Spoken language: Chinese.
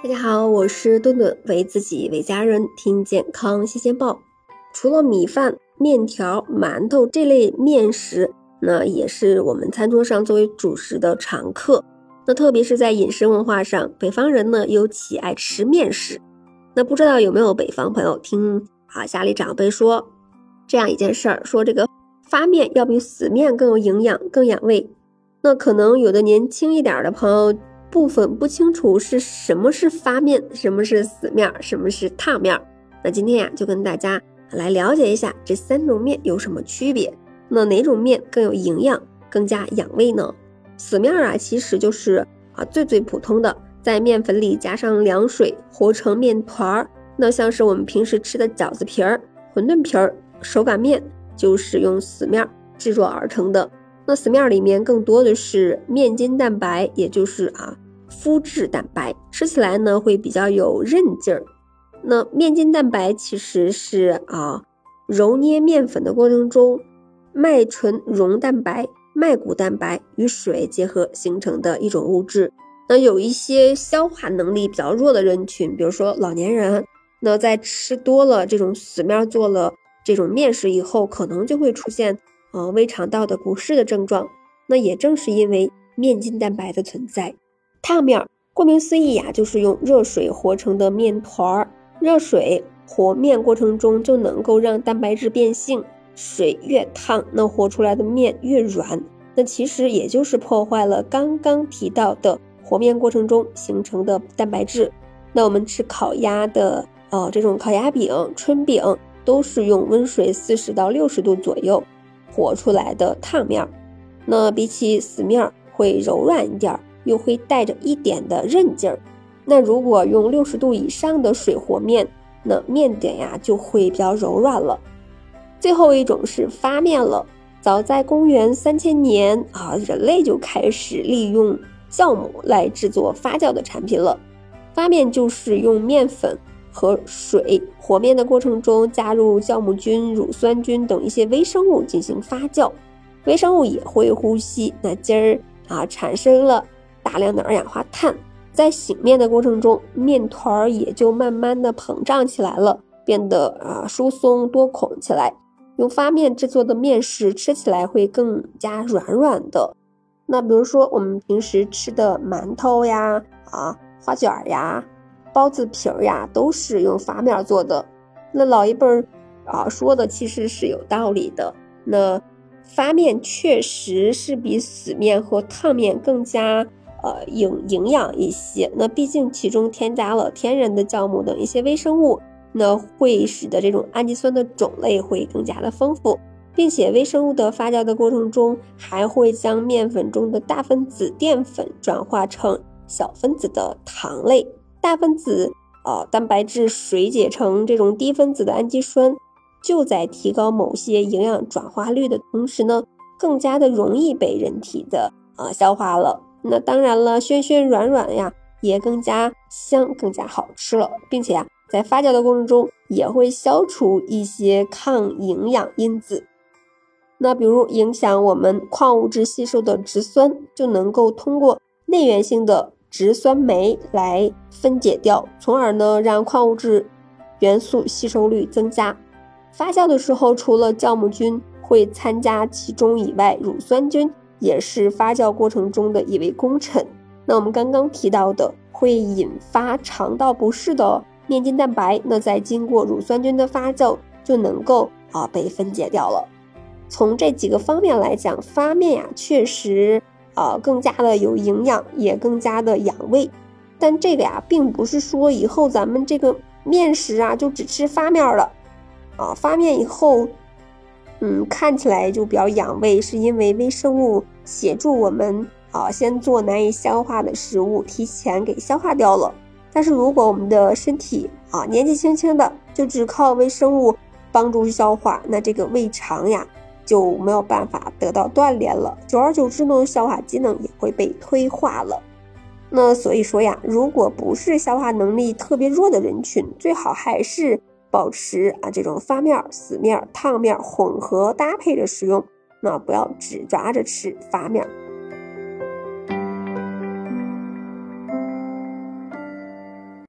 大家好，我是顿顿，为自己为家人听健康新鲜报。除了米饭、面条、馒头这类面食，那也是我们餐桌上作为主食的常客。那特别是在饮食文化上，北方人呢尤其爱吃面食。那不知道有没有北方朋友听啊家里长辈说这样一件事儿，说这个发面要比死面更有营养、更养胃。那可能有的年轻一点的朋友。部分不清楚是什么是发面，什么是死面，什么是烫面。那今天呀，就跟大家来了解一下这三种面有什么区别。那哪种面更有营养，更加养胃呢？死面啊，其实就是啊最最普通的，在面粉里加上凉水和成面团儿。那像是我们平时吃的饺子皮儿、馄饨皮儿、手擀面，就是用死面制作而成的。那死面里面更多的是面筋蛋白，也就是啊麸质蛋白，吃起来呢会比较有韧劲儿。那面筋蛋白其实是啊揉捏面粉的过程中，麦醇溶蛋白、麦谷蛋白与水结合形成的一种物质。那有一些消化能力比较弱的人群，比如说老年人，那在吃多了这种死面做了这种面食以后，可能就会出现。呃，胃肠道的不适的症状，那也正是因为面筋蛋白的存在。烫面，顾名思义呀，就是用热水和成的面团儿。热水和面过程中就能够让蛋白质变性，水越烫，那和出来的面越软。那其实也就是破坏了刚刚提到的和面过程中形成的蛋白质。那我们吃烤鸭的，呃，这种烤鸭饼、春饼，都是用温水四十到六十度左右。和出来的烫面儿，那比起死面儿会柔软一点，又会带着一点的韧劲儿。那如果用六十度以上的水和面，那面点呀就会比较柔软了。最后一种是发面了。早在公元三千年啊，人类就开始利用酵母来制作发酵的产品了。发面就是用面粉。和水和面的过程中，加入酵母菌、乳酸菌等一些微生物进行发酵，微生物也会呼吸，那今儿啊产生了大量的二氧化碳，在醒面的过程中，面团儿也就慢慢的膨胀起来了，变得啊疏松多孔起来。用发面制作的面食吃起来会更加软软的。那比如说我们平时吃的馒头呀、啊花卷呀。包子皮儿呀，都是用发面做的。那老一辈儿啊说的其实是有道理的。那发面确实是比死面和烫面更加呃营营养一些。那毕竟其中添加了天然的酵母等一些微生物，那会使得这种氨基酸的种类会更加的丰富，并且微生物的发酵的过程中，还会将面粉中的大分子淀粉转化成小分子的糖类。大分子呃蛋白质水解成这种低分子的氨基酸，就在提高某些营养转化率的同时呢，更加的容易被人体的啊消化了。那当然了，暄暄软软呀，也更加香，更加好吃了，并且呀，在发酵的过程中也会消除一些抗营养因子。那比如影响我们矿物质吸收的植酸，就能够通过内源性的。植酸酶来分解掉，从而呢让矿物质元素吸收率增加。发酵的时候，除了酵母菌会参加其中以外，乳酸菌也是发酵过程中的一位功臣。那我们刚刚提到的会引发肠道不适的面筋蛋白，那在经过乳酸菌的发酵就能够啊被分解掉了。从这几个方面来讲，发面呀确实。呃，更加的有营养，也更加的养胃。但这个呀，并不是说以后咱们这个面食啊，就只吃发面了。啊，发面以后，嗯，看起来就比较养胃，是因为微生物协助我们啊，先做难以消化的食物，提前给消化掉了。但是如果我们的身体啊，年纪轻轻的，就只靠微生物帮助消化，那这个胃肠呀。就没有办法得到锻炼了，久而久之呢，消化机能也会被退化了。那所以说呀，如果不是消化能力特别弱的人群，最好还是保持啊这种发面、死面、烫面混合搭配着食用，那不要只抓着吃发面。